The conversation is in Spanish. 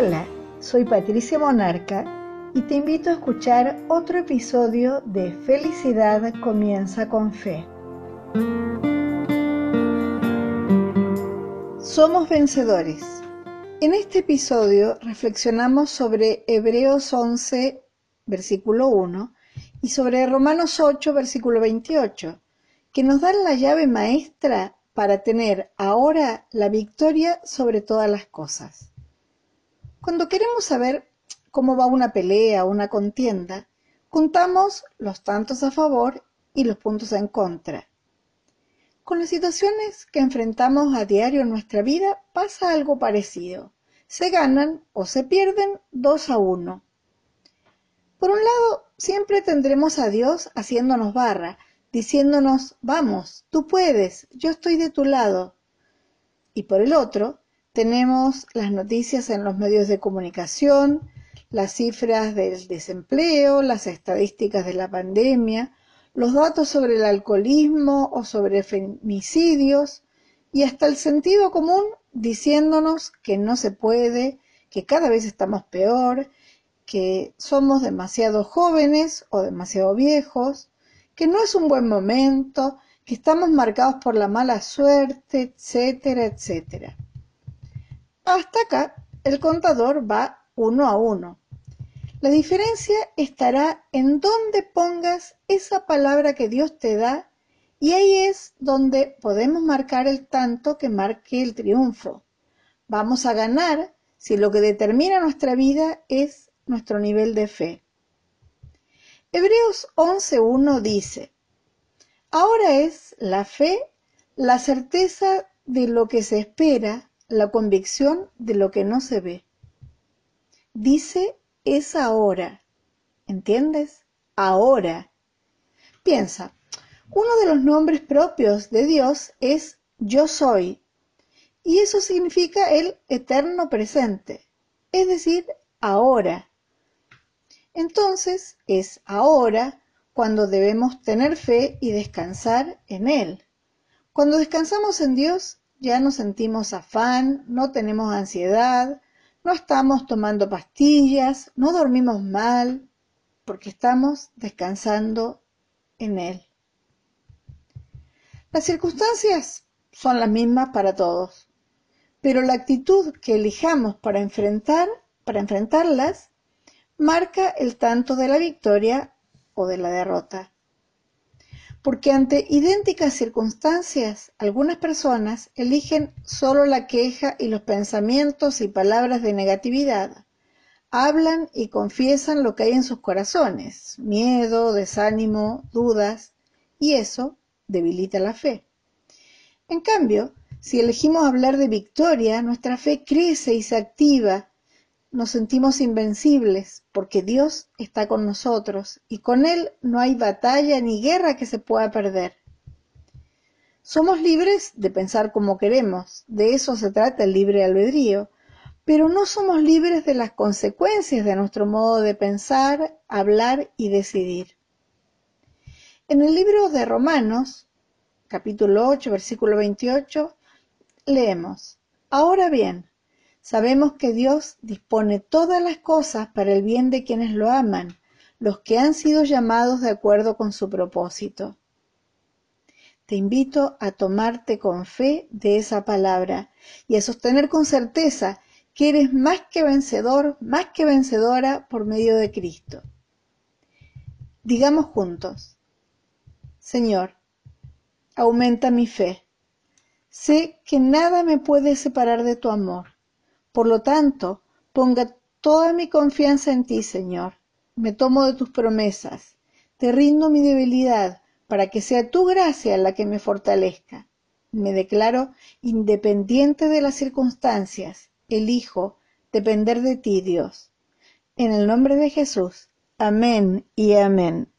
Hola, soy Patricia Monarca y te invito a escuchar otro episodio de Felicidad comienza con fe. Somos vencedores. En este episodio reflexionamos sobre Hebreos 11, versículo 1, y sobre Romanos 8, versículo 28, que nos dan la llave maestra para tener ahora la victoria sobre todas las cosas. Cuando queremos saber cómo va una pelea o una contienda, contamos los tantos a favor y los puntos en contra. Con las situaciones que enfrentamos a diario en nuestra vida pasa algo parecido. Se ganan o se pierden dos a uno. Por un lado, siempre tendremos a Dios haciéndonos barra, diciéndonos, vamos, tú puedes, yo estoy de tu lado. Y por el otro, tenemos las noticias en los medios de comunicación, las cifras del desempleo, las estadísticas de la pandemia, los datos sobre el alcoholismo o sobre femicidios y hasta el sentido común diciéndonos que no se puede, que cada vez estamos peor, que somos demasiado jóvenes o demasiado viejos, que no es un buen momento, que estamos marcados por la mala suerte, etcétera, etcétera. Hasta acá el contador va uno a uno. La diferencia estará en dónde pongas esa palabra que Dios te da y ahí es donde podemos marcar el tanto que marque el triunfo. Vamos a ganar si lo que determina nuestra vida es nuestro nivel de fe. Hebreos 11.1 dice, Ahora es la fe la certeza de lo que se espera la convicción de lo que no se ve. Dice es ahora. ¿Entiendes? Ahora. Piensa, uno de los nombres propios de Dios es yo soy. Y eso significa el eterno presente, es decir, ahora. Entonces es ahora cuando debemos tener fe y descansar en Él. Cuando descansamos en Dios, ya no sentimos afán, no tenemos ansiedad, no estamos tomando pastillas, no dormimos mal, porque estamos descansando en Él. Las circunstancias son las mismas para todos, pero la actitud que elijamos para enfrentar, para enfrentarlas, marca el tanto de la victoria o de la derrota porque ante idénticas circunstancias algunas personas eligen solo la queja y los pensamientos y palabras de negatividad. Hablan y confiesan lo que hay en sus corazones, miedo, desánimo, dudas, y eso debilita la fe. En cambio, si elegimos hablar de victoria, nuestra fe crece y se activa nos sentimos invencibles porque Dios está con nosotros y con Él no hay batalla ni guerra que se pueda perder. Somos libres de pensar como queremos, de eso se trata el libre albedrío, pero no somos libres de las consecuencias de nuestro modo de pensar, hablar y decidir. En el libro de Romanos, capítulo 8, versículo 28, leemos, Ahora bien, Sabemos que Dios dispone todas las cosas para el bien de quienes lo aman, los que han sido llamados de acuerdo con su propósito. Te invito a tomarte con fe de esa palabra y a sostener con certeza que eres más que vencedor, más que vencedora por medio de Cristo. Digamos juntos, Señor, aumenta mi fe. Sé que nada me puede separar de tu amor por lo tanto, ponga toda mi confianza en ti, Señor. Me tomo de tus promesas. Te rindo mi debilidad para que sea tu gracia la que me fortalezca. Me declaro independiente de las circunstancias. Elijo depender de ti, Dios. En el nombre de Jesús. Amén y amén.